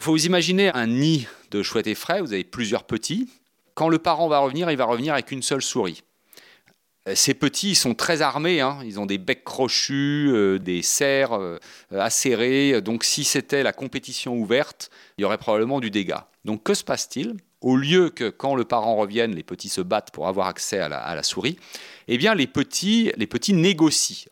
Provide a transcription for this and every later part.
Il faut vous imaginer un nid de chouettes effraie, vous avez plusieurs petits. Quand le parent va revenir, il va revenir avec une seule souris. Euh, ces petits, sont très armés, hein. ils ont des becs crochus, euh, des serres euh, acérées. Donc si c'était la compétition ouverte, il y aurait probablement du dégât. Donc que se passe-t-il? Au lieu que quand le parent revienne, les petits se battent pour avoir accès à la, souris, eh bien les petits, les petits négocient.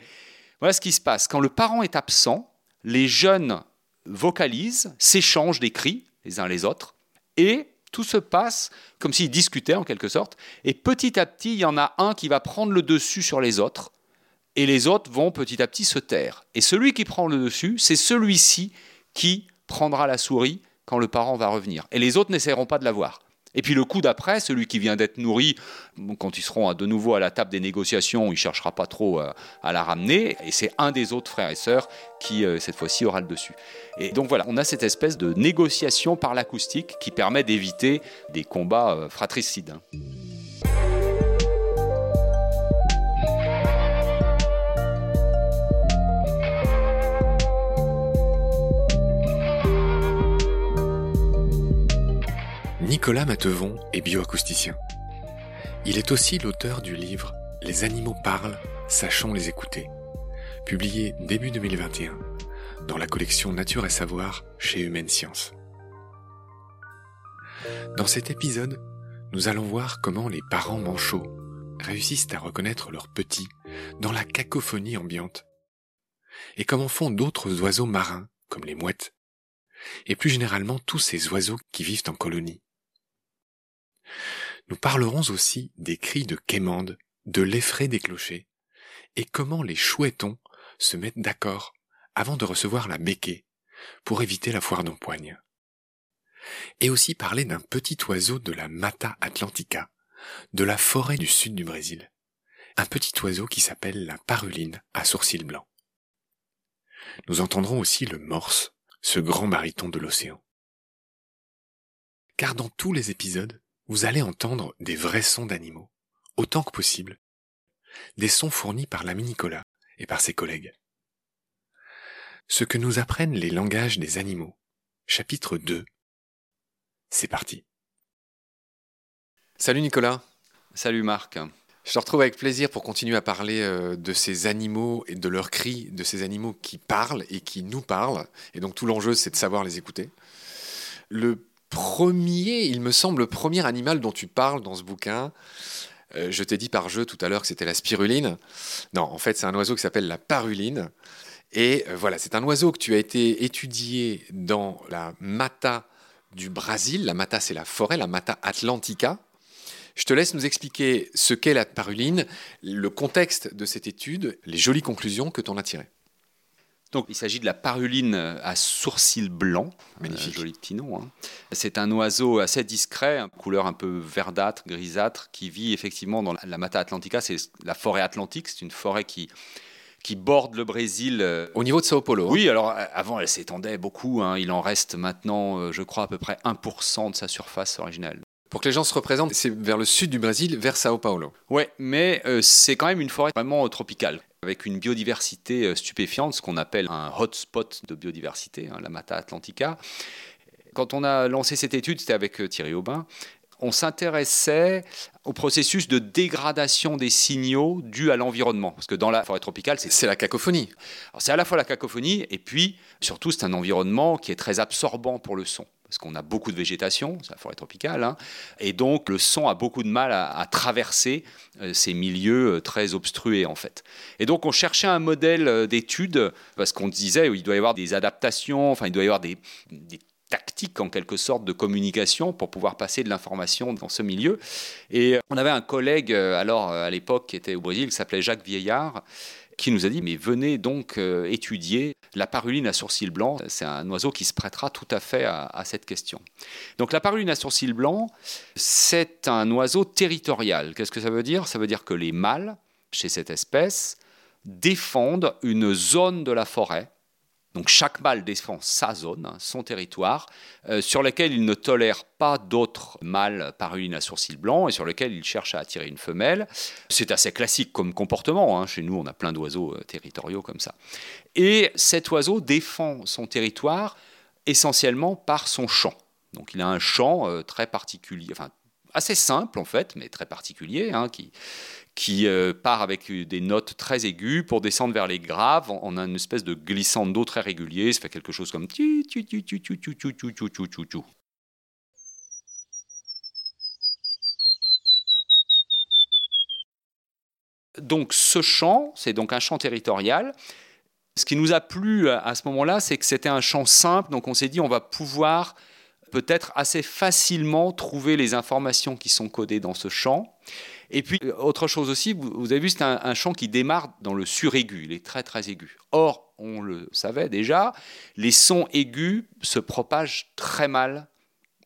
Voilà ce qui se passe. Quand le parent est absent, les jeunes vocalisent, s'échangent des cris les uns les autres, et tout se passe comme s'ils discutaient en quelque sorte. Et petit à petit, il y en a un qui va prendre le dessus sur les autres. Et les autres vont petit à petit se taire. Et celui qui prend le dessus, c'est celui-ci qui prendra la souris quand le parent va revenir. Et les autres n'essaieront pas de la voir. Et puis le coup d'après, celui qui vient d'être nourri, quand ils seront de nouveau à la table des négociations, il ne cherchera pas trop euh, à la ramener. Et c'est un des autres frères et sœurs qui, euh, cette fois-ci, aura le dessus. Et donc voilà, on a cette espèce de négociation par l'acoustique qui permet d'éviter des combats euh, fratricides. Nicolas Matevon est bioacousticien. Il est aussi l'auteur du livre Les animaux parlent, sachons les écouter, publié début 2021 dans la collection Nature et Savoir chez Humaine Science. Dans cet épisode, nous allons voir comment les parents manchots réussissent à reconnaître leurs petits dans la cacophonie ambiante et comment font d'autres oiseaux marins comme les mouettes et plus généralement tous ces oiseaux qui vivent en colonie. Nous parlerons aussi des cris de quémande, de l'effraie des clochers, et comment les chouettons se mettent d'accord avant de recevoir la béquée pour éviter la foire d'empoigne. Et aussi parler d'un petit oiseau de la Mata Atlantica, de la forêt du sud du Brésil. Un petit oiseau qui s'appelle la paruline à sourcils blancs. Nous entendrons aussi le morse, ce grand baryton de l'océan. Car dans tous les épisodes, vous allez entendre des vrais sons d'animaux, autant que possible, des sons fournis par l'ami Nicolas et par ses collègues. Ce que nous apprennent les langages des animaux, chapitre 2. C'est parti. Salut Nicolas. Salut Marc. Je te retrouve avec plaisir pour continuer à parler euh, de ces animaux et de leurs cris, de ces animaux qui parlent et qui nous parlent. Et donc tout l'enjeu, c'est de savoir les écouter. Le premier, il me semble, le premier animal dont tu parles dans ce bouquin. Euh, je t'ai dit par jeu tout à l'heure que c'était la spiruline. Non, en fait, c'est un oiseau qui s'appelle la paruline. Et euh, voilà, c'est un oiseau que tu as été étudié dans la Mata du Brésil. La Mata, c'est la forêt, la Mata Atlantica. Je te laisse nous expliquer ce qu'est la paruline, le contexte de cette étude, les jolies conclusions que tu en as tirées. Donc, il s'agit de la paruline à sourcils blancs, magnifique, joli petit nom. Hein. C'est un oiseau assez discret, couleur un peu verdâtre, grisâtre, qui vit effectivement dans la Mata Atlantica, c'est la forêt atlantique, c'est une forêt qui qui borde le Brésil. Euh, Au niveau de Sao Paulo hein. Oui, alors euh, avant elle s'étendait beaucoup, hein. il en reste maintenant, euh, je crois, à peu près 1% de sa surface originale. Pour que les gens se représentent, c'est vers le sud du Brésil, vers Sao Paulo. Oui, mais c'est quand même une forêt vraiment tropicale avec une biodiversité euh, stupéfiante, ce qu'on appelle un hotspot de biodiversité, hein, la Mata Atlantica. Quand on a lancé cette étude, c'était avec euh, Thierry Aubin, on s'intéressait au processus de dégradation des signaux dus à l'environnement. Parce que dans la forêt tropicale, c'est la cacophonie. C'est à la fois la cacophonie, et puis surtout, c'est un environnement qui est très absorbant pour le son parce qu'on a beaucoup de végétation, c'est la forêt tropicale, hein, et donc le son a beaucoup de mal à, traverser euh, ces milieux euh, très obstrués en fait. Et donc on cherchait un modèle euh, d'étude, parce qu'on disait il doit y avoir des adaptations, enfin il doit y avoir des, des tactiques en quelque sorte de communication pour pouvoir passer de l'information dans ce milieu. Et on avait un collègue alors à l'époque qui était au Brésil qui s'appelait Jacques Vieillard qui nous a dit mais venez donc euh, étudier la paruline à sourcils blancs. C'est un oiseau qui se prêtera tout à fait à, cette question. Donc la paruline à sourcils blancs, c'est un oiseau territorial. Qu'est-ce que ça veut dire? Ça veut dire que les mâles chez cette espèce défendent une zone de la forêt donc chaque mâle défend sa zone, hein, son territoire, euh, sur lequel il ne tolère pas d'autres mâles paruline à sourcils blancs et sur lequel il cherche à attirer une femelle. C'est assez classique comme comportement. Hein. Chez nous, on a plein d'oiseaux euh, territoriaux comme ça. Et cet oiseau défend son territoire essentiellement par son chant. Donc il a un chant euh, très particulier, assez simple en fait, mais très particulier, hein, qui, qui euh, part avec des notes très aiguës pour descendre vers les graves. On a une espèce de glissando très régulier, ça fait quelque chose comme donc ce chant, c'est donc un chant territorial. Ce qui nous a plu à ce moment-là, c'est que c'était un chant simple, donc on s'est dit on va pouvoir peut-être assez facilement trouver les informations qui sont codées dans ce chant. Et puis, autre chose aussi, vous, avez vu, c'est un, chant qui démarre dans le suraigu, il est très très aigu. Or, on le savait déjà, les sons aigus se propagent très mal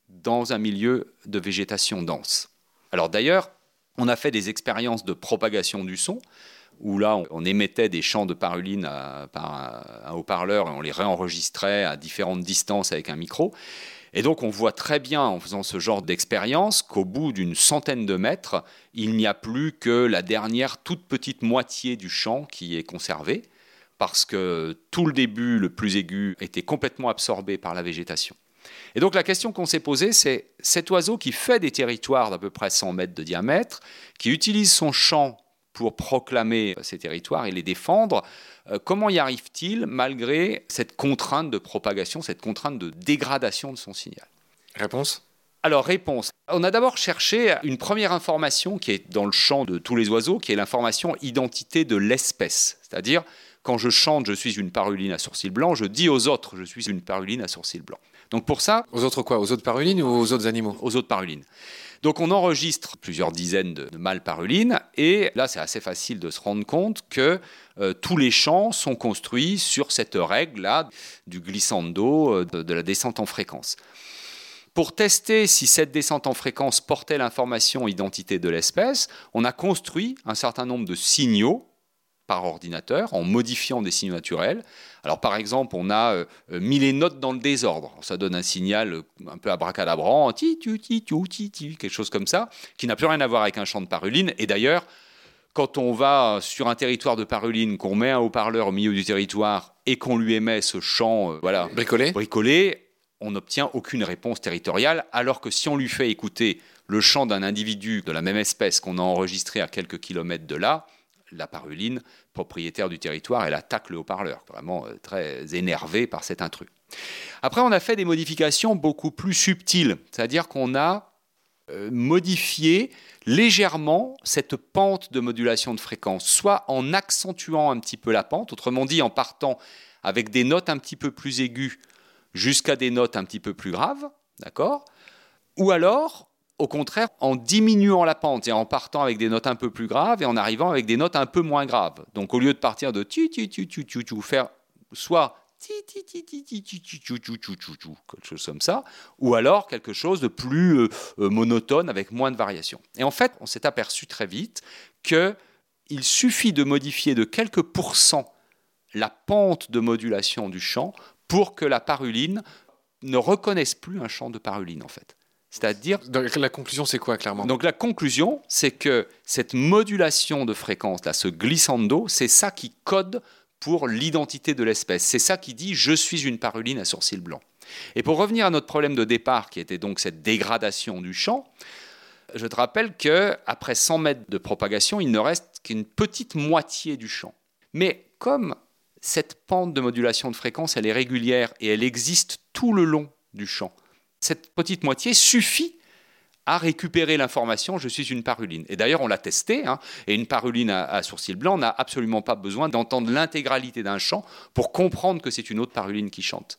dans un milieu de végétation dense. Alors d'ailleurs, on a fait des expériences de propagation du son, où là, on, émettait des chants de paruline par un, haut-parleur et on les réenregistrait à différentes distances avec un micro. Et donc, on voit très bien en faisant ce genre d'expérience qu'au bout d'une centaine de mètres, il n'y a plus que la dernière toute petite moitié du chant qui est conservée, parce que tout le début, le plus aigu, était complètement absorbé par la végétation. Et donc la question qu'on s'est posée, c'est cet oiseau qui fait des territoires d'à peu près 100 mètres de diamètre, qui utilise son chant pour proclamer ces territoires et les défendre, euh, comment y arrive-t-il malgré cette contrainte de propagation, cette contrainte de dégradation de son signal? Réponse? Alors, réponse. On a d'abord cherché une première information qui est dans le champ de tous les oiseaux, qui est l'information identité de l'espèce. C'est-à-dire, quand je chante, je suis une paruline à sourcils blancs, je dis aux autres, je suis une paruline à sourcils blancs. Donc pour ça... Aux autres quoi? Aux autres parulines ou aux autres animaux? Aux autres parulines. Donc on enregistre plusieurs dizaines de, mâles parulines et là c'est assez facile de se rendre compte que euh, tous les chants sont construits sur cette règle-là du glissando, euh, de, de la descente en fréquence. Pour tester si cette descente en fréquence portait l'information identité de l'espèce, on a construit un certain nombre de signaux par ordinateur en modifiant des signaux naturels. Alors par exemple, on a euh, mis les notes dans le désordre. Ça donne un signal euh, un peu abracadabrant, ti tu ti ti quelque chose comme ça, qui n'a plus rien à voir avec un chant de paruline. Et d'ailleurs, quand on va sur un territoire de paruline, qu'on met un haut-parleur au milieu du territoire et qu'on lui émet ce chant, euh, voilà, bricolé, bricolé, on n'obtient aucune réponse territoriale, alors que si on lui fait écouter le chant d'un individu de la même espèce qu'on a enregistré à quelques kilomètres de là, la paruline, propriétaire du territoire, elle attaque le haut-parleur, vraiment euh, très énervée par cet intrus. Après, on a fait des modifications beaucoup plus subtiles, c'est-à-dire qu'on a euh, modifié légèrement cette pente de modulation de fréquence, soit en accentuant un petit peu la pente, autrement dit en partant avec des notes un petit peu plus aiguës jusqu'à des notes un petit peu plus graves, d'accord? Ou alors au contraire, en diminuant la pente et en partant avec des notes un peu plus graves et en arrivant avec des notes un peu moins graves. Donc au lieu de partir de tu tu tu tu tu tu faire soit quelque chose comme ça, ou alors quelque chose de plus monotone avec moins de variations. Et en fait, on s'est aperçu très vite que il suffit de modifier de quelques pourcents la pente de modulation du chant pour que la paruline ne reconnaisse plus un chant de paruline en fait. C'est-à-dire. La conclusion, c'est quoi, clairement? Donc, la conclusion, c'est que cette modulation de fréquence, là, ce glissando, c'est ça qui code pour l'identité de l'espèce. C'est ça qui dit je suis une paruline à sourcils blancs. Et pour revenir à notre problème de départ, qui était donc cette dégradation du champ, je te rappelle que après 100 mètres de propagation, il ne reste qu'une petite moitié du champ. Mais comme cette pente de modulation de fréquence, elle est régulière et elle existe tout le long du champ, cette petite moitié suffit à récupérer l'information je suis une paruline. Et d'ailleurs, on l'a testé, hein, et une paruline à, sourcils blancs n'a absolument pas besoin d'entendre l'intégralité d'un chant pour comprendre que c'est une autre paruline qui chante.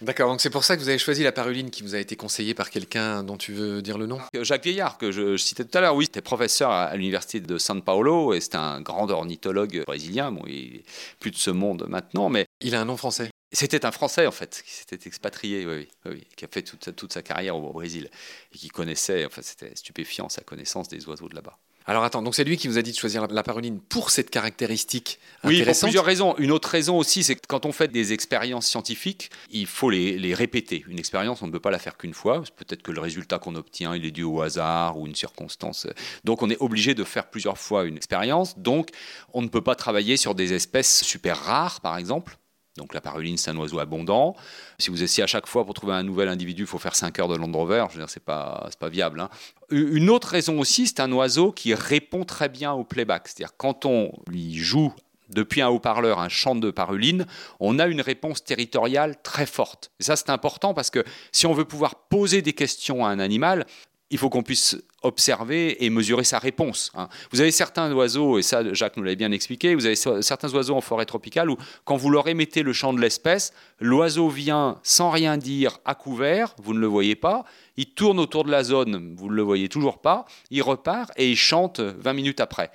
D'accord, donc c'est pour ça que vous avez choisi la paruline qui vous a été conseillée par quelqu'un dont tu veux dire le nom? Euh, Jacques Vieillard, que je, citais tout à l'heure, oui, c'était professeur à, l'université de São Paulo et c'est un grand ornithologue brésilien. Bon, il est plus de ce monde maintenant, mais. Il a un nom français? C'était un Français, en fait, qui s'était expatrié, oui, oui, qui a fait toute sa, toute sa carrière au, Brésil et qui connaissait, enfin, c'était stupéfiant sa connaissance des oiseaux de là-bas. Alors attends, donc c'est lui qui vous a dit de choisir la, paruline pour cette caractéristique Oui, pour plusieurs raisons. Une autre raison aussi, c'est que quand on fait des expériences scientifiques, il faut les, les répéter. Une expérience, on ne peut pas la faire qu'une fois. Peut-être que le résultat qu'on obtient, il est dû au hasard ou une circonstance. Donc on est obligé de faire plusieurs fois une expérience. Donc on ne peut pas travailler sur des espèces super rares, par exemple Donc la paruline, c'est un oiseau abondant. Si vous essayez à chaque fois pour trouver un nouvel individu, il faut faire 5 heures de Land Rover. Je veux dire, c'est pas, pas viable. Hein. Une autre raison aussi, c'est un oiseau qui répond très bien au playback. C'est-à-dire quand on lui joue depuis un haut-parleur un chant de paruline, on a une réponse territoriale très forte. Et ça, c'est important parce que si on veut pouvoir poser des questions à un animal, il faut qu'on puisse observer et mesurer sa réponse. Hein. Vous avez certains oiseaux, et ça Jacques nous l'avait bien expliqué, vous avez certains oiseaux en forêt tropicale où quand vous leur émettez le chant de l'espèce, l'oiseau vient sans rien dire à couvert, vous ne le voyez pas, il tourne autour de la zone, vous ne le voyez toujours pas, il repart et il chante 20 minutes après.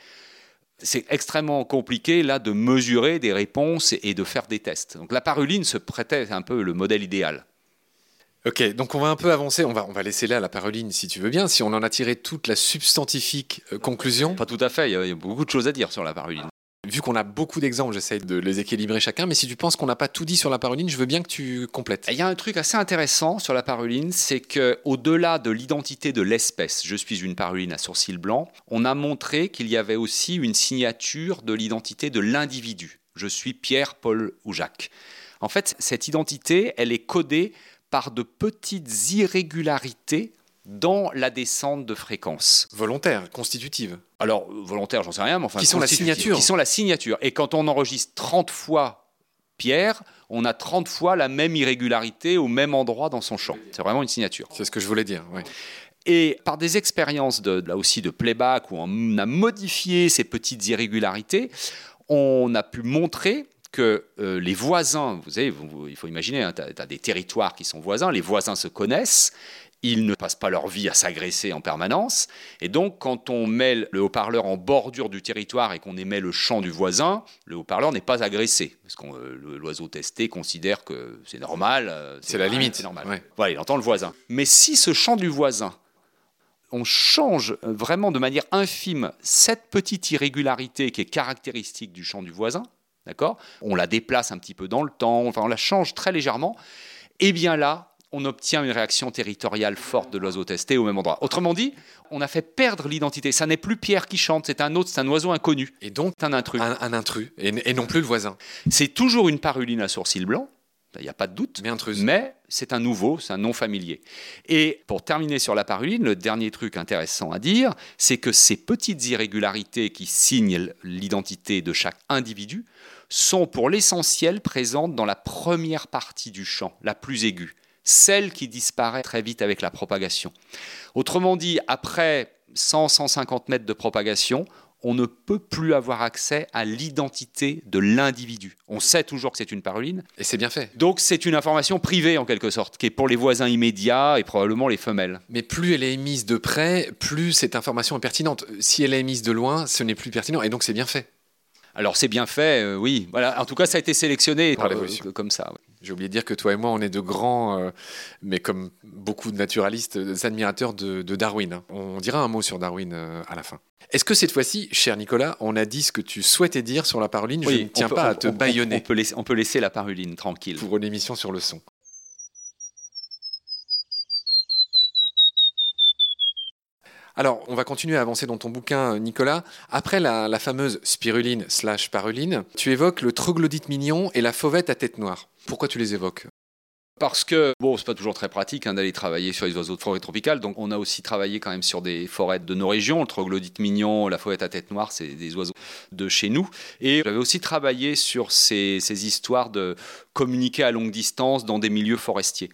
C'est extrêmement compliqué là de mesurer des réponses et de faire des tests. Donc la paruline se prêtait un peu le modèle idéal. Ok, donc on va un peu avancer, on va, on va laisser là la paroline si tu veux bien, si on en a tiré toute la substantifique euh, conclusion. Pas tout à fait, il y, a, beaucoup de choses à dire sur la paroline. Vu qu'on a beaucoup d'exemples, j'essaie de les équilibrer chacun, mais si tu penses qu'on n'a pas tout dit sur la paroline, je veux bien que tu complètes. Il y a un truc assez intéressant sur la paroline, c'est que au-delà de l'identité de l'espèce, je suis une paroline à sourcils blancs, on a montré qu'il y avait aussi une signature de l'identité de l'individu. Je suis Pierre, Paul ou Jacques. En fait, cette identité, elle est codée par de petites irrégularités dans la descente de fréquence. Volontaire, constitutive. Alors, volontaire, j'en sais rien, mais enfin. Qui sont la signature. Qui sont la signature. Et quand on enregistre 30 fois Pierre, on a 30 fois la même irrégularité au même endroit dans son champ. C'est vraiment une signature. C'est ce que je voulais dire, oui. Et par des expériences de, là aussi de playback où on a modifié ces petites irrégularités, on a pu montrer que euh, les voisins, vous savez, il faut imaginer, hein, tu as, des territoires qui sont voisins, les voisins se connaissent, ils ne passent pas leur vie à s'agresser en permanence. Et donc, quand on met le haut-parleur en bordure du territoire et qu'on émet le chant du voisin, le haut-parleur n'est pas agressé. Parce que euh, l'oiseau testé considère que c'est normal. Euh, c'est la limite. C'est normal. Voilà, il entend le voisin. Mais si ce chant du voisin, on change vraiment de manière infime cette petite irrégularité qui est caractéristique du chant du voisin, D'accord? On la déplace un petit peu dans le temps, enfin on la change très légèrement. Et eh bien là, on obtient une réaction territoriale forte de l'oiseau testé au même endroit. Autrement dit, on a fait perdre l'identité. Ça n'est plus Pierre qui chante, c'est un autre, c'est un oiseau inconnu. Et donc un intrus. Un, intrus, et, non plus le voisin. C'est toujours une paruline à sourcils blancs, il n'y a pas de doute. Mais intruse. Mais c'est un nouveau, c'est un non familier. Et pour terminer sur la paruline, le dernier truc intéressant à dire, c'est que ces petites irrégularités qui signent l'identité de chaque individu sont pour l'essentiel présentes dans la première partie du chant, la plus aiguë, celle qui disparaît très vite avec la propagation. Autrement dit, après 100-150 mètres de propagation, on ne peut plus avoir accès à l'identité de l'individu. On sait toujours que c'est une paroline. Et c'est bien fait. Donc c'est une information privée en quelque sorte, qui est pour les voisins immédiats et probablement les femelles. Mais plus elle est émise de près, plus cette information est pertinente. Si elle est émise de loin, ce n'est plus pertinent. Et donc c'est bien fait. Alors c'est bien fait, euh, oui. Voilà. En tout cas, ça a été sélectionné euh, comme ça. J'ai oublié de dire que toi et moi, on est de grands, euh, mais comme beaucoup de naturalistes, admirateurs de, Darwin. Hein. On dira un mot sur Darwin à la fin. Est-ce que cette fois-ci, cher Nicolas, on a dit ce que tu souhaitais dire sur la paruline Je ne tiens pas à te baïonner. On peut, laisser, on peut laisser la paruline tranquille. Pour une émission sur le son. Alors, on va continuer à avancer dans ton bouquin, Nicolas. Après la, fameuse spiruline slash paruline, tu évoques le troglodyte mignon et la fauvette à tête noire. Pourquoi tu les évoques? Parce que, bon, c'est pas toujours très pratique hein, d'aller travailler sur les oiseaux de forêt tropicale, donc on a aussi travaillé quand même sur des forêts de nos régions, le troglodyte mignon, la fauvette à tête noire, c'est des oiseaux de chez nous. Et j'avais aussi travaillé sur ces histoires de communiquer à longue distance dans des milieux forestiers.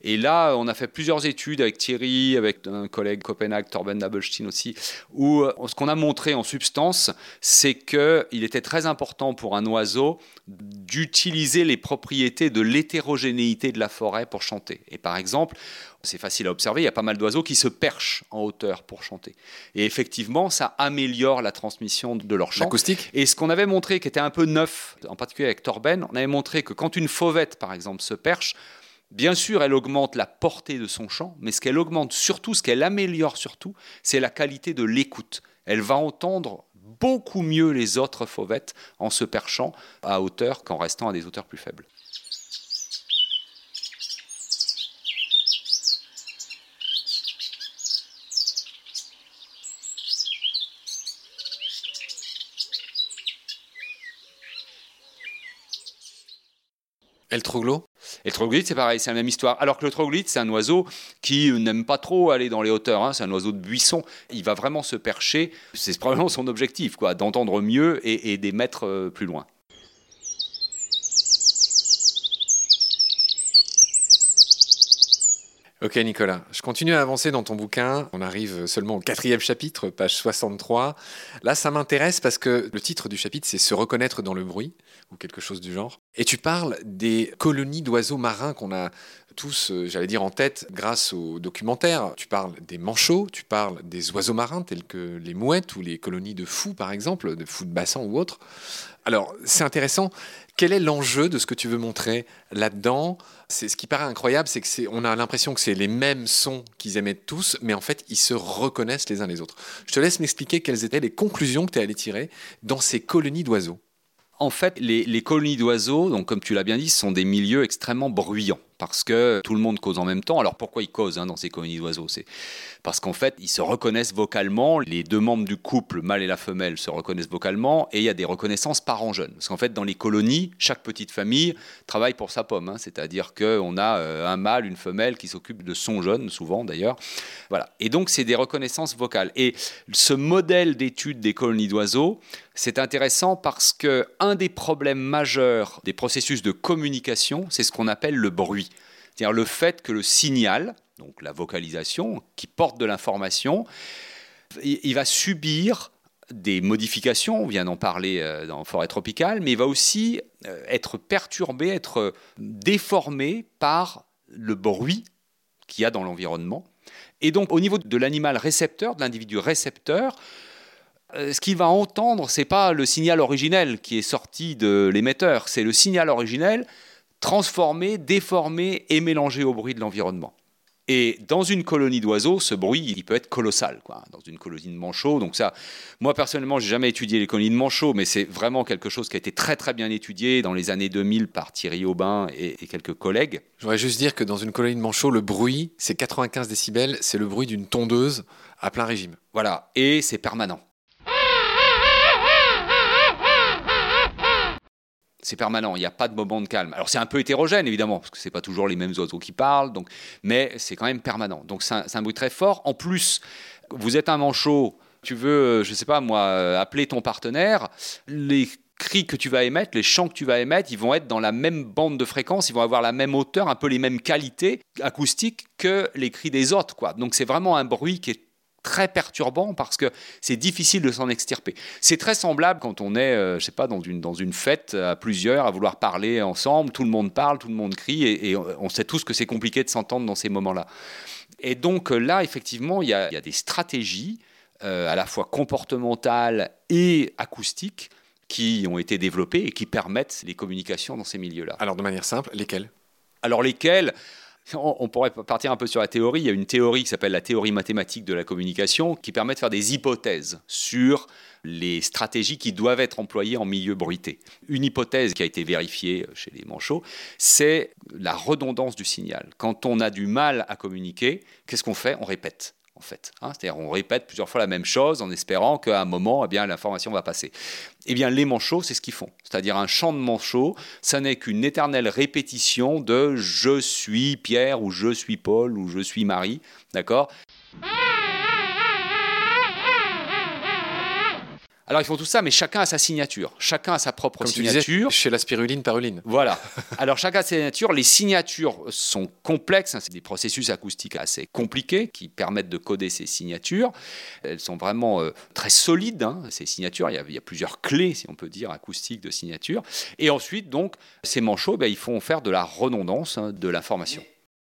Et là, on a fait plusieurs études avec Thierry, avec un collègue Copenhague, Torben Nabelstein aussi, où euh, ce qu'on a montré en substance, c'est qu'il était très important pour un oiseau d'utiliser les propriétés de l'hétérogénéité de la forêt pour chanter. Et par exemple, c'est facile à observer, il y a pas mal d'oiseaux qui se perchent en hauteur pour chanter. Et effectivement, ça améliore la transmission de leur chant. L'acoustique Et ce qu'on avait montré, qui était un peu neuf, en particulier avec Torben, on avait montré que quand une fauvette, par exemple, se perche, Bien sûr, elle augmente la portée de son chant, mais ce qu'elle augmente surtout, ce qu'elle améliore surtout, c'est la qualité de l'écoute. Elle va entendre beaucoup mieux les autres fauvettes en se perchant à hauteur qu'en restant à des hauteurs plus faibles. Troglo? Et le troglodyte, c'est pareil, c'est la même histoire. Alors que le troglodyte, c'est un oiseau qui n'aime pas trop aller dans les hauteurs. hein. C'est un oiseau de buisson. Il va vraiment se percher. C'est probablement son objectif, quoi, d'entendre mieux et, et d'émettre euh, plus loin. Ok Nicolas, je continue à avancer dans ton bouquin. On arrive seulement au quatrième chapitre, page 63. Là, ça m'intéresse parce que le titre du chapitre, c'est Se reconnaître dans le bruit, ou quelque chose du genre. Et tu parles des colonies d'oiseaux marins qu'on a tous, euh, j'allais dire, en tête grâce au documentaire. Tu parles des manchots, tu parles des oiseaux marins tels que les mouettes ou les colonies de fous, par exemple, de fous de bassin ou autres. Alors, c'est intéressant. Quel est l'enjeu de ce que tu veux montrer là-dedans? C'est ce qui paraît incroyable, c'est que c'est, on a l'impression que c'est les mêmes sons qu'ils émettent tous, mais en fait, ils se reconnaissent les uns les autres. Je te laisse m'expliquer quelles étaient les conclusions que tu es allé tirer dans ces colonies d'oiseaux. En fait, les, colonies d'oiseaux, donc comme tu l'as bien dit, sont des milieux extrêmement bruyants parce que tout le monde cause en même temps. Alors pourquoi ils causent hein, dans ces colonies d'oiseaux? C'est parce qu'en fait, ils se reconnaissent vocalement. Les deux membres du couple, mâle et la femelle, se reconnaissent vocalement et il y a des reconnaissances parents jeunes. Parce qu'en fait, dans les colonies, chaque petite famille travaille pour sa pomme. hein. C'est-à-dire qu'on a euh, un mâle, une femelle qui s'occupe de son jeune, souvent d'ailleurs. Voilà. Et donc, c'est des reconnaissances vocales. Et ce modèle d'étude des colonies d'oiseaux, c'est intéressant parce que un des problèmes majeurs des processus de communication, c'est ce qu'on appelle le bruit. C'est-à-dire le fait que le signal, donc la vocalisation, qui porte de l'information, il va subir des modifications, on vient d'en parler euh, dans Forêt tropicale, mais il va aussi euh, être perturbé, être déformé par le bruit qu'il y a dans l'environnement. Et donc au niveau de l'animal récepteur, de l'individu récepteur, euh, ce qu'il va entendre, c'est pas le signal originel qui est sorti de l'émetteur, c'est le signal originel transformé, déformé et mélangé au bruit de l'environnement. Et dans une colonie d'oiseaux, ce bruit, il peut être colossal. Quoi. Dans une colonie de manchots, donc ça, moi personnellement, j'ai jamais étudié les colonies de manchots, mais c'est vraiment quelque chose qui a été très très bien étudié dans les années 2000 par Thierry Aubin et, et quelques collègues. Je voudrais juste dire que dans une colonie de manchots, le bruit, c'est 95 décibels, c'est le bruit d'une tondeuse à plein régime. Voilà, et c'est permanent. C'est permanent, il n'y a pas de moment de calme. Alors c'est un peu hétérogène évidemment, parce que c'est pas toujours les mêmes oiseaux qui parlent, donc, mais c'est quand même permanent. Donc c'est un, bruit très fort. En plus, vous êtes un manchot, tu veux, euh, je sais pas moi, euh, appeler ton partenaire, les cris que tu vas émettre, les chants que tu vas émettre, ils vont être dans la même bande de fréquence, ils vont avoir la même hauteur, un peu les mêmes qualités acoustiques que les cris des autres. Quoi. Donc c'est vraiment un bruit qui est très perturbant parce que c'est difficile de s'en extirper. C'est très semblable quand on est, euh, je sais pas, dans une, dans une fête à plusieurs, à vouloir parler ensemble, tout le monde parle, tout le monde crie, et, et on sait tous que c'est compliqué de s'entendre dans ces moments-là. Et donc euh, là, effectivement, il y y a des stratégies euh, à la fois comportementales et acoustiques qui ont été développées et qui permettent les communications dans ces milieux-là. Alors de manière simple, lesquels Alors lesquels on, pourrait partir un peu sur la théorie. Il y a une théorie qui s'appelle la théorie mathématique de la communication qui permet de faire des hypothèses sur les stratégies qui doivent être employées en milieu bruité. Une hypothèse qui a été vérifiée chez les manchots, c'est la redondance du signal. Quand on a du mal à communiquer, qu'est-ce qu'on fait? On répète en fait. Hein C'est-à-dire on répète plusieurs fois la même chose en espérant qu'à un moment, eh bien, l'information va passer. Eh bien, les manchots, c'est ce qu'ils font. C'est-à-dire un chant de manchot, ça n'est qu'une éternelle répétition de je suis Pierre ou je suis Paul ou je suis Marie, d'accord? Alors ils font tout ça, mais chacun a sa signature. Chacun a sa propre Comme tu disais, signature. chez la spiruline, paruline. Voilà. Alors chacun a sa signature. Les signatures sont complexes. hein, C'est des processus acoustiques assez compliqués qui permettent de coder ces signatures. Elles sont vraiment euh, très solides, hein, ces signatures. Il y, a, il y a plusieurs clés, si on peut dire, acoustiques de signatures. Et ensuite, donc, ces manchots, ben, ils font faire de la redondance hein, de l'information.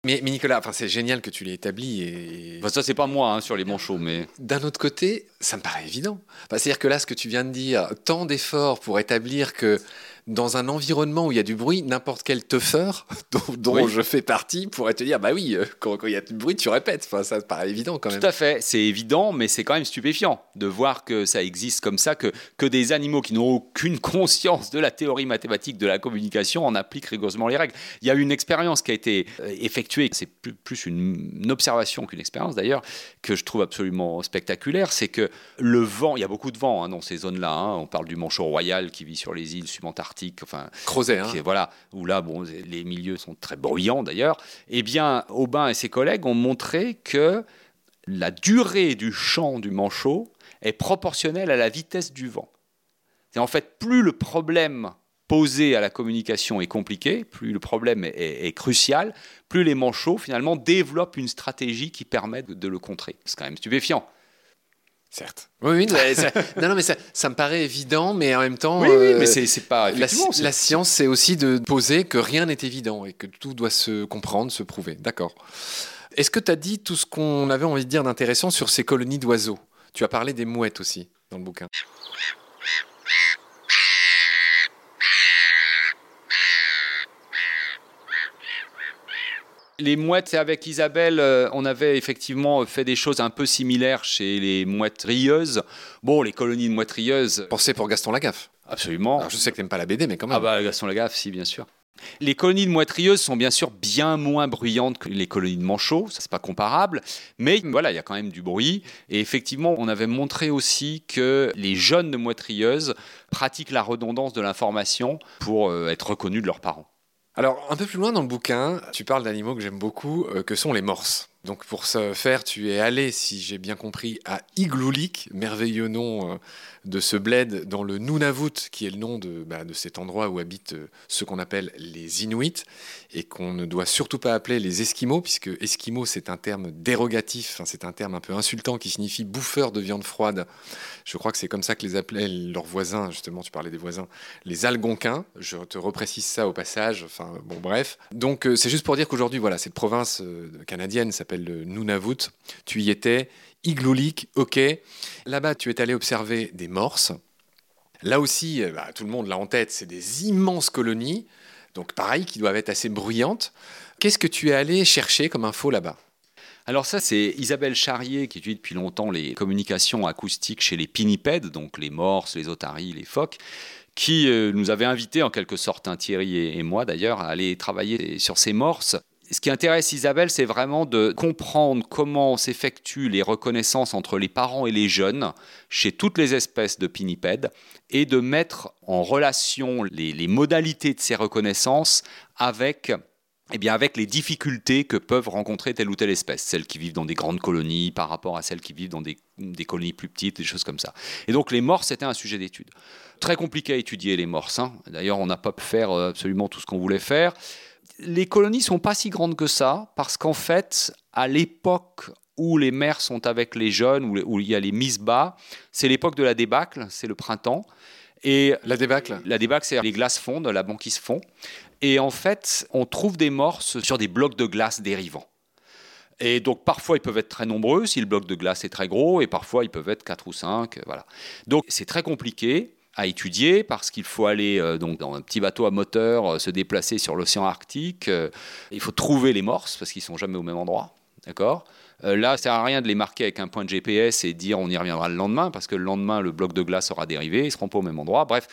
Mais, mais Nicolas, enfin, c'est génial que tu l'aies établi. Et... Enfin, ça, c'est pas moi hein, sur les manchots, mais D'un autre côté, ça me paraît évident. Enfin, C'est-à-dire que là, ce que tu viens de dire, tant d'efforts pour établir que dans un environnement où il y a du bruit, n'importe quel teufeur dont, dont Oui. je fais partie pourrait te dire bah oui, euh, quand, quand il y a du bruit, tu répètes. Enfin, ça paraît évident quand même. Tout à fait, c'est évident, mais c'est quand même stupéfiant de voir que ça existe comme ça, que, que des animaux qui n'ont aucune conscience de la théorie mathématique de la communication en appliquent rigoureusement les règles. Il y a une expérience qui a été euh, effectuée, c'est plus, plus une, une observation qu'une expérience d'ailleurs, que je trouve absolument spectaculaire, c'est que le vent, il y a beaucoup de vent hein, dans ces zones-là, hein. on parle du manchot royal qui vit sur les îles subantarctiques, arctique, enfin, Crozet, hein. voilà, où là, bon, les milieux sont très bruyants d'ailleurs. Eh bien, Aubin et ses collègues ont montré que la durée du champ du manchot est proportionnelle à la vitesse du vent. C'est en fait plus le problème posé à la communication est compliqué, plus le problème est, est- est crucial, plus les manchots finalement développent une stratégie qui permet de, de le contrer. C'est quand même stupéfiant. Certes. Oui, oui, mais ça- non, non, mais ça, ça me paraît évident, mais en même temps. Oui, oui, euh, mais c'est pas La, la science, c'est aussi de poser que rien n'est évident et que tout doit se comprendre, se prouver. D'accord. Est-ce que tu as dit tout ce qu'on avait envie de dire d'intéressant sur ces colonies d'oiseaux? Tu as parlé des mouettes aussi dans le bouquin. Les mouettes, avec Isabelle, euh, on avait effectivement fait des choses un peu similaires chez les mouettes rieuses. Bon, les colonies de mouettes rieuses, Pensez pour Gaston Lagaffe. absolument. Alors, je sais que t'aimes pas la BD, mais quand même. Ah bah Gaston Lagaffe, si bien sûr. Les colonies de mouettes rieuses sont bien sûr bien moins bruyantes que les colonies de manchots, ça c'est pas comparable, mais voilà, il y a quand même du bruit. Et effectivement, on avait montré aussi que les jeunes de mouettes rieuses pratiquent la redondance de l'information pour euh, être reconnus de leurs parents. Alors, un peu plus loin dans le bouquin, tu parles d'animaux que j'aime beaucoup, euh, que sont les morses. Donc, pour ce faire, tu es allé, si j'ai bien compris, à Igloolik, merveilleux nom euh, de ce bled dans le Nunavut, qui est le nom de, bah, de cet endroit où habitent euh, ceux qu'on appelle les Inuits, et qu'on ne doit surtout pas appeler les Esquimaux, puisque Esquimaux, c'est un terme dérogatif, c'est un terme un peu insultant qui signifie bouffeur de viande froide. Je crois que c'est comme ça que les appelaient leurs voisins, justement, tu parlais des voisins, les Algonquins. Je te reprécise ça au passage. Enfin, bon, bref. Donc, euh, c'est juste pour dire qu'aujourd'hui, voilà, cette province euh, canadienne s'appelle le Nunavut. Tu y étais, Igloolik, ok. Là-bas, tu es allé observer des morses. Là aussi, euh, bah, tout le monde l'a en tête, c'est des immenses colonies. Donc, pareil, qui doivent être assez bruyantes. Qu'est-ce que tu es allé chercher comme info là-bas? Alors ça, c'est Isabelle Charrier qui étudie depuis longtemps les communications acoustiques chez les pinnipèdes, donc les morses, les otaries, les phoques, qui euh, nous avait invités en quelque sorte, Thierry et moi d'ailleurs, à aller travailler sur ces morses. Ce qui intéresse Isabelle, c'est vraiment de comprendre comment s'effectuent les reconnaissances entre les parents et les jeunes chez toutes les espèces de pinnipèdes et de mettre en relation les, modalités de ces reconnaissances avec eh bien, avec les difficultés que peuvent rencontrer telle ou telle espèce, celles qui vivent dans des grandes colonies par rapport à celles qui vivent dans des, des colonies plus petites, des choses comme ça. Et donc les morses, c'était un sujet d'étude. Très compliqué à étudier les morses. hein. D'ailleurs, on n'a pas pu faire euh, absolument tout ce qu'on voulait faire. Les colonies sont pas si grandes que ça, parce qu'en fait, à l'époque où les mères sont avec les jeunes, où, où il y a les mises bas, c'est l'époque de la débâcle, c'est le printemps. Et La débâcle la débâcle, c'est les glaces fondent, la banquise fond. Et en fait, on trouve des morses sur des blocs de glace dérivants. Et donc, parfois, ils peuvent être très nombreux si le bloc de glace est très gros, et parfois, ils peuvent être 4 ou 5. Voilà. Donc, c'est très compliqué à étudier parce qu'il faut aller euh, donc dans un petit bateau à moteur, euh, se déplacer sur l'océan Arctique. euh, il faut trouver les morses parce qu'ils sont jamais au même endroit. D'accord? Là, ça sert à rien de les marquer avec un point de GPS et dire on y reviendra le lendemain parce que le lendemain, le bloc de glace aura dérivé, ils seront pas au même endroit. Bref,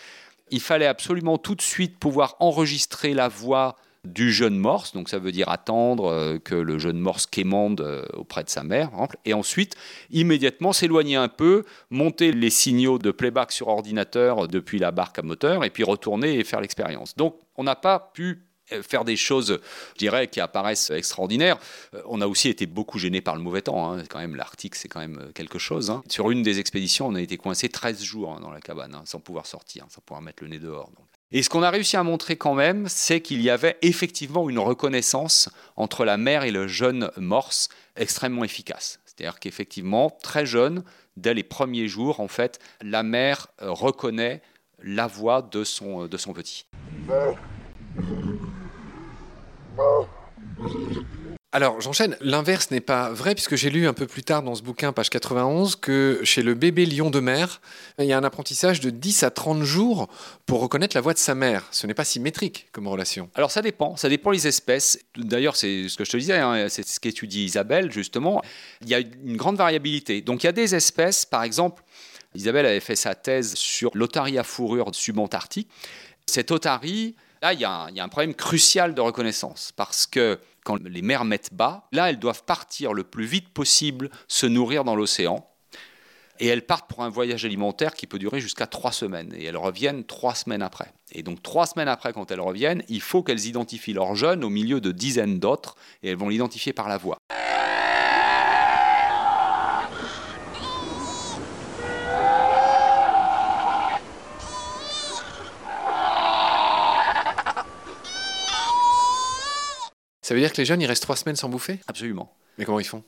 il fallait absolument tout de suite pouvoir enregistrer la voix du jeune morse, donc ça veut dire attendre euh, que le jeune morse quémande euh, auprès de sa mère, et ensuite immédiatement s'éloigner un peu, monter les signaux de playback sur ordinateur depuis la barque à moteur, et puis retourner et faire l'expérience. Donc on n'a pas pu euh, faire des choses, je dirais, qui apparaissent extraordinaires. Euh, On a aussi été beaucoup gêné par le mauvais temps. hein. Quand même, l'Arctique, c'est quand même euh, quelque chose. hein. Sur une des expéditions, on a été coincé 13 jours hein, dans la cabane, sans pouvoir sortir, sans pouvoir mettre le nez dehors. Et ce qu'on a réussi à montrer quand même, c'est qu'il y avait effectivement une reconnaissance entre la mère et le jeune morse extrêmement efficace. C'est-à-dire qu'effectivement, très jeune, dès les premiers jours, en fait, la mère euh, reconnaît la voix de son, de son petit. Alors, j'enchaîne. L'inverse n'est pas vrai, puisque j'ai lu un peu plus tard dans ce bouquin, page 91, que chez le bébé lion de mer, il y a un apprentissage de 10 à 30 jours pour reconnaître la voix de sa mère. Ce n'est pas symétrique comme relation. Alors ça dépend, ça dépend les espèces. D'ailleurs, c'est ce que je te disais, hein, c'est ce qu'étudie Isabelle justement. Il y a une grande variabilité. Donc il y a des espèces, par exemple, Isabelle avait fait sa thèse sur l'otarie à fourrure subantarctique. Cette otarie, là, il y, a un, il y a un problème crucial de reconnaissance parce que quand les mers mettent bas, là, elles doivent partir le plus vite possible, se nourrir dans l'océan. Et elles partent pour un voyage alimentaire qui peut durer jusqu'à trois semaines. Et elles reviennent trois semaines après. Et donc trois semaines après, quand elles reviennent, il faut qu'elles identifient leur jeune au milieu de dizaines d'autres. Et elles vont l'identifier par la voix. Ça veut dire que les jeunes, ils restent trois semaines sans bouffer? Absolument. Mais comment ils font?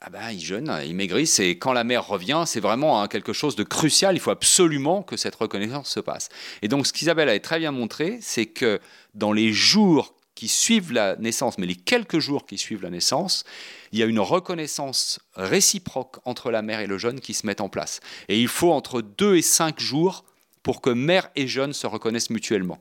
Ah ben, ils jeûnent, ils maigrissent, et quand la mère revient, c'est vraiment hein, quelque chose de crucial. Il faut absolument que cette reconnaissance se passe. Et donc, ce qu'Isabelle avait très bien montré, c'est que dans les jours qui suivent la naissance, mais les quelques jours qui suivent la naissance, il y a une reconnaissance réciproque entre la mère et le jeune qui se met en place. Et il faut entre deux et cinq jours pour que mère et jeune se reconnaissent mutuellement.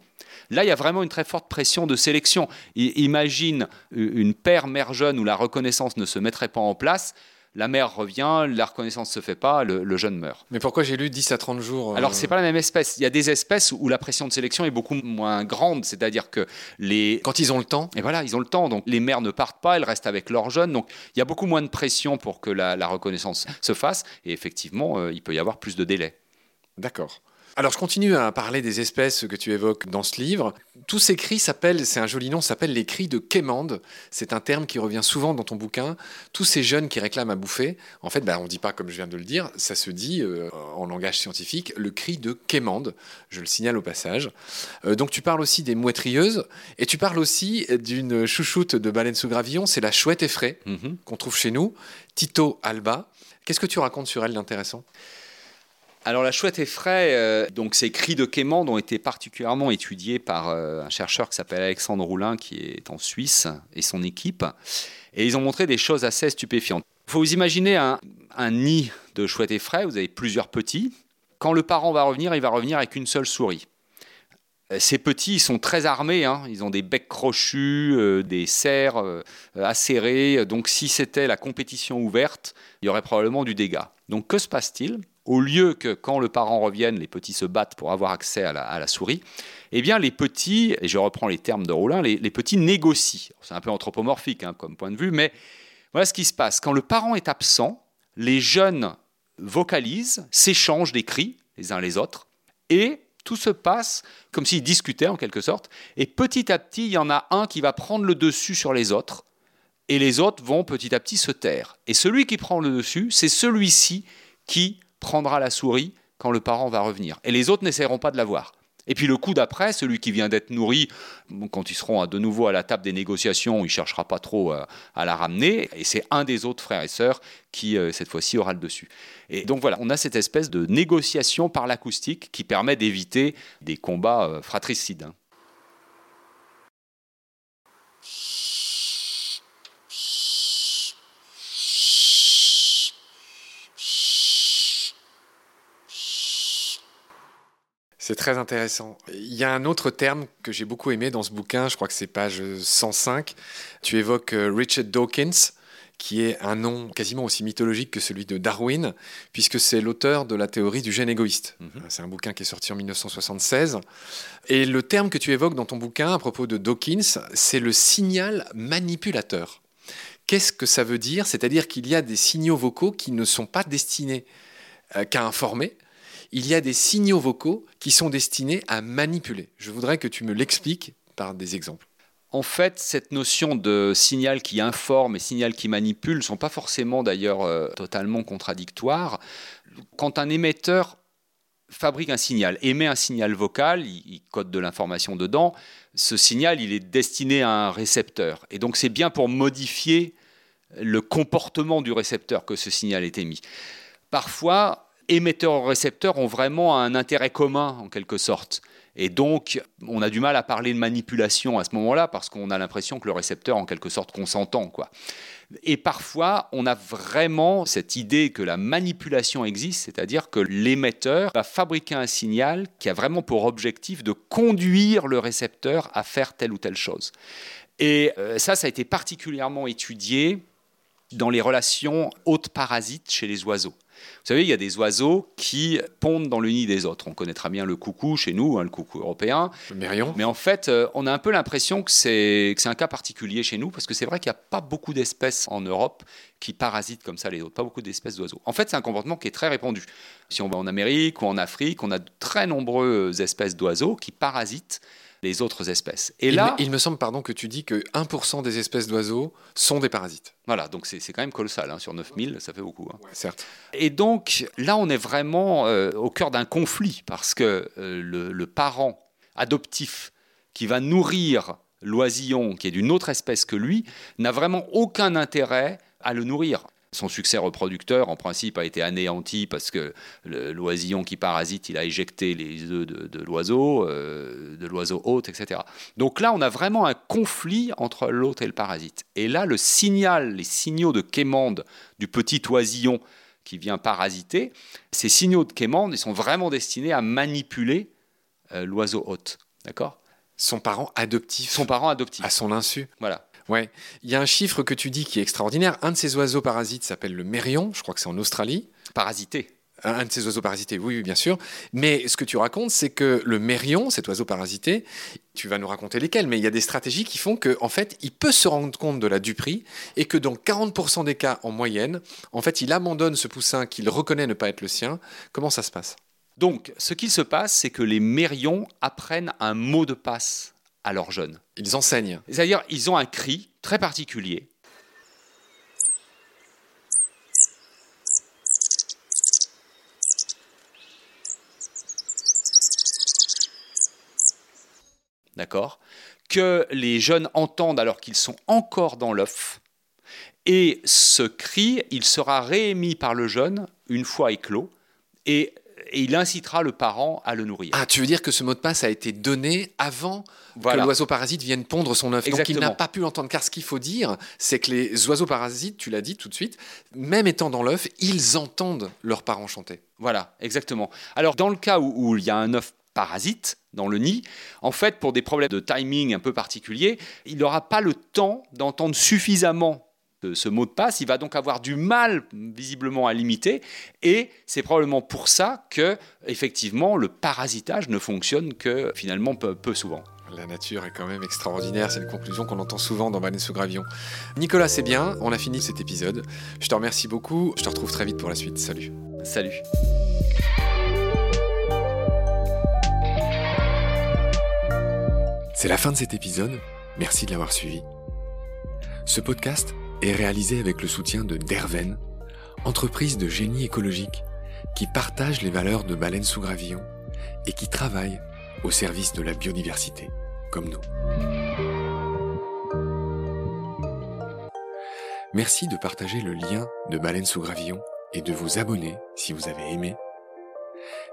Là, il y a vraiment une très forte pression de sélection. imagine une père mère jeune où la reconnaissance ne se mettrait pas en place. La mère revient, la reconnaissance ne se fait pas, le, jeune meurt. Mais pourquoi j'ai lu 10 à 30 jours euh Alors, ce n'est pas la même espèce. Il y a des espèces où la pression de sélection est beaucoup moins grande. C'est-à-dire que les. Quand ils ont le temps Et voilà, ils ont le temps. Donc, les mères ne partent pas, elles restent avec leurs jeunes. Donc, il y a beaucoup moins de pression pour que la, reconnaissance se fasse. Et effectivement, euh, il peut y avoir plus de délai. D'accord. Alors je continue à parler des espèces que tu évoques dans ce livre. Tous ces cris s'appellent, c'est un joli nom, s'appellent les cris de quémande. C'est un terme qui revient souvent dans ton bouquin. Tous ces jeunes qui réclament à bouffer, en fait, bah, on ne dit pas comme je viens de le dire, ça se dit euh, en langage scientifique, le cri de quémande. Je le signale au passage. Euh, donc tu parles aussi des mouettrieuses et tu parles aussi d'une chouchoute de baleine sous gravillon, c'est la chouette effraie mhm. qu'on trouve chez nous, Tito alba. Qu'est-ce que tu racontes sur elle d'intéressant? Alors la chouette effraie, euh, donc ces cris de quémande ont été particulièrement étudiés par euh, un chercheur qui s'appelle Alexandre Roulin, qui est en Suisse, et son équipe. Et ils ont montré des choses assez stupéfiantes. Il faut vous imaginer un, nid de chouette effraie, vous avez plusieurs petits. Quand le parent va revenir, il va revenir avec une seule souris. Euh, ces petits, ils sont très armés, hein. ils ont des becs crochus, des serres acérées. Donc si c'était la compétition ouverte, il y aurait probablement du dégât. Donc que se passe-t-il? Au lieu que quand le parent revienne, les petits se battent pour avoir accès à la, souris, eh bien les petits, et je reprends les termes de Roulin, les, petits négocient. C'est un peu anthropomorphique hein, comme point de vue, mais voilà ce qui se passe. Quand le parent est absent, les jeunes vocalisent, s'échangent des cris les uns les autres, et tout se passe comme s'ils discutaient en quelque sorte, et petit à petit, il y en a un qui va prendre le dessus sur les autres, et les autres vont petit à petit se taire. Et celui qui prend le dessus, c'est celui-ci qui prendra la souris quand le parent va revenir. Et les autres n'essaieront pas de la voir. Et puis le coup d'après, celui qui vient d'être nourri, quand ils seront de nouveau à la table des négociations, il ne cherchera pas trop euh, à, la ramener. Et c'est un des autres frères et sœurs qui, euh, cette fois-ci, aura le dessus. Et donc voilà, on a cette espèce de négociation par l'acoustique qui permet d'éviter des combats euh, fratricides. C'est très intéressant. Il y a un autre terme que j'ai beaucoup aimé dans ce bouquin, je crois que c'est page 105. Tu évoques euh, Richard Dawkins, qui est un nom quasiment aussi mythologique que celui de Darwin, puisque c'est l'auteur de la théorie du gène égoïste. Mhm. C'est un bouquin qui est sorti en 1976. Et le terme que tu évoques dans ton bouquin à propos de Dawkins, c'est le signal manipulateur. Qu'est-ce que ça veut dire? C'est-à-dire qu'il y a des signaux vocaux qui ne sont pas destinés euh, qu'à informer, il y a des signaux vocaux qui sont destinés à manipuler. Je voudrais que tu me l'expliques par des exemples. En fait, cette notion de signal qui informe et signal qui manipule ne sont pas forcément d'ailleurs euh, totalement contradictoires. Quand un émetteur fabrique un signal, émet un signal vocal, il, code de l'information dedans, ce signal, il est destiné à un récepteur. Et donc c'est bien pour modifier le comportement du récepteur que ce signal est émis. Parfois, émetteurs et récepteurs ont vraiment un intérêt commun en quelque sorte. Et donc, on a du mal à parler de manipulation à ce moment-là parce qu'on a l'impression que le récepteur, en quelque sorte, consentant. Quoi. Et parfois, on a vraiment cette idée que la manipulation existe, c'est-à-dire que l'émetteur va fabriquer un signal qui a vraiment pour objectif de conduire le récepteur à faire telle ou telle chose. Et euh, ça, ça a été particulièrement étudié dans les relations hôtes-parasites chez les oiseaux. Vous savez, il y a des oiseaux qui pondent dans le nid des autres. On connaîtra bien le coucou chez nous, hein, le coucou européen. Le mérion. Mais en fait, euh, on a un peu l'impression que c'est que c'est un cas particulier chez nous, parce que c'est vrai qu'il n'y a pas beaucoup d'espèces en Europe qui parasitent comme ça les autres, pas beaucoup d'espèces d'oiseaux. En fait, c'est un comportement qui est très répandu. Si on va en Amérique ou en Afrique, on a de très nombreuses espèces d'oiseaux qui parasitent les autres espèces. Et là, il me semble, pardon, que tu dis que 1% des espèces d'oiseaux sont des parasites. voilà, donc c'est quand même colossal, hein, sur 9000, ça fait beaucoup. hein. Certes. Et donc là, on est vraiment euh, au cœur d'un conflit parce que euh, le, le parent adoptif qui va nourrir l'oisillon qui est d'une autre espèce que lui n'a vraiment aucun intérêt à le nourrir. Son succès reproducteur, en principe, a été anéanti parce que l'oisillon qui parasite, il a éjecté les œufs de, de l'oiseau, euh, de l'oiseau hôte, etc. Donc là, on a vraiment un conflit entre l'hôte et le parasite. Et là, le signal, les signaux de quémande du petit oisillon qui vient parasiter, ces signaux de quémande, ils sont vraiment destinés à manipuler euh, l'oiseau hôte. D'accord? Son parent adoptif, Son parent adoptif. à son insu. Voilà. Ouais. Il y a un chiffre que tu dis qui est extraordinaire. Un de ces oiseaux parasites s'appelle le mérion. Je crois que c'est en Australie. Parasité. Un de ces oiseaux parasités, oui, oui, bien sûr. Mais ce que tu racontes, c'est que le mérion, cet oiseau parasité, tu vas nous raconter lesquels, mais il y a des stratégies qui font qu'en en fait, il peut se rendre compte de la duperie et que dans 40% des cas en moyenne, en fait, il abandonne ce poussin qu'il reconnaît ne pas être le sien. Comment ça se passe? Donc, ce qu'il se passe, c'est que les mérions apprennent un mot de passe à leurs jeunes. Ils enseignent. C'est-à-dire, ils ont un cri très particulier. D'accord? Que les jeunes entendent alors qu'ils sont encore dans l'œuf. Et ce cri, il sera réémis par le jeune une fois éclos. Et, et il incitera le parent à le nourrir. Ah, tu veux dire que ce mot de passe a été donné avant Voilà. que l'oiseau parasite vienne pondre son œuf. Donc il n'a pas pu l'entendre. Car ce qu'il faut dire, c'est que les oiseaux parasites, tu l'as dit tout de suite, même étant dans l'œuf, ils entendent leurs parents chanter. Voilà, exactement. Alors, dans le cas où, où il y a un œuf parasite dans le nid, en fait, pour des problèmes de timing un peu particuliers, il n'aura pas le temps d'entendre suffisamment ce mot de passe. Il va donc avoir du mal, visiblement, à l'imiter. Et c'est probablement pour ça que, effectivement, le parasitage ne fonctionne que, finalement, peu, peu souvent. La nature est quand même extraordinaire, c'est une conclusion qu'on entend souvent dans Baleine sous Gravion. Nicolas, c'est bien, on a fini cet épisode. Je te remercie beaucoup, je te retrouve très vite pour la suite. Salut. Salut. C'est la fin de cet épisode, merci de l'avoir suivi. Ce podcast est réalisé avec le soutien de Derven, entreprise de génie écologique qui partage les valeurs de Baleine sous Gravillon et qui travaille au service de la biodiversité, comme nous. Merci de partager le lien de Baleine sous Gravillon et de vous abonner si vous avez aimé.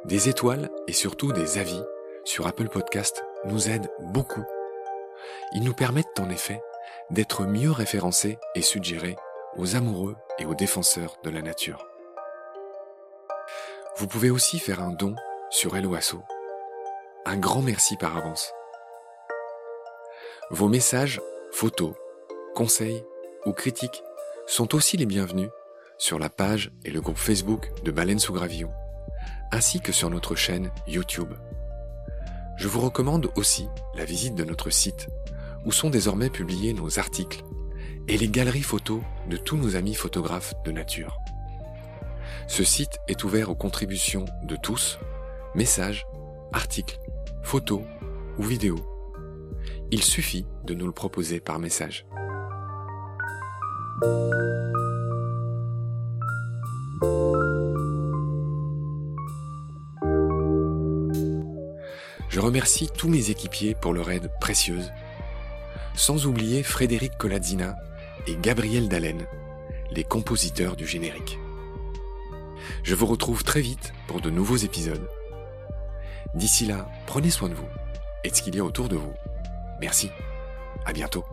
Des étoiles et surtout des avis sur Apple Podcast nous aident beaucoup. Ils nous permettent en effet d'être mieux référencés et suggérés aux amoureux et aux défenseurs de la nature. Vous pouvez aussi faire un don sur Helloasso. Un grand merci par avance. Vos messages, photos, conseils ou critiques sont aussi les bienvenus sur la page et le groupe Facebook de Baleine sous Gravillon, ainsi que sur notre chaîne YouTube. Je vous recommande aussi la visite de notre site, où sont désormais publiés nos articles et les galeries photos de tous nos amis photographes de nature. Ce site est ouvert aux contributions de tous, messages, articles, photos ou vidéos. Il suffit de nous le proposer par message. Je remercie tous mes équipiers pour leur aide précieuse, sans oublier Frédéric Colazzina et Gabriel Dallen, les compositeurs du générique. Je vous retrouve très vite pour de nouveaux épisodes. D'ici là, prenez soin de vous et de ce qu'il y a autour de vous. Merci. À bientôt.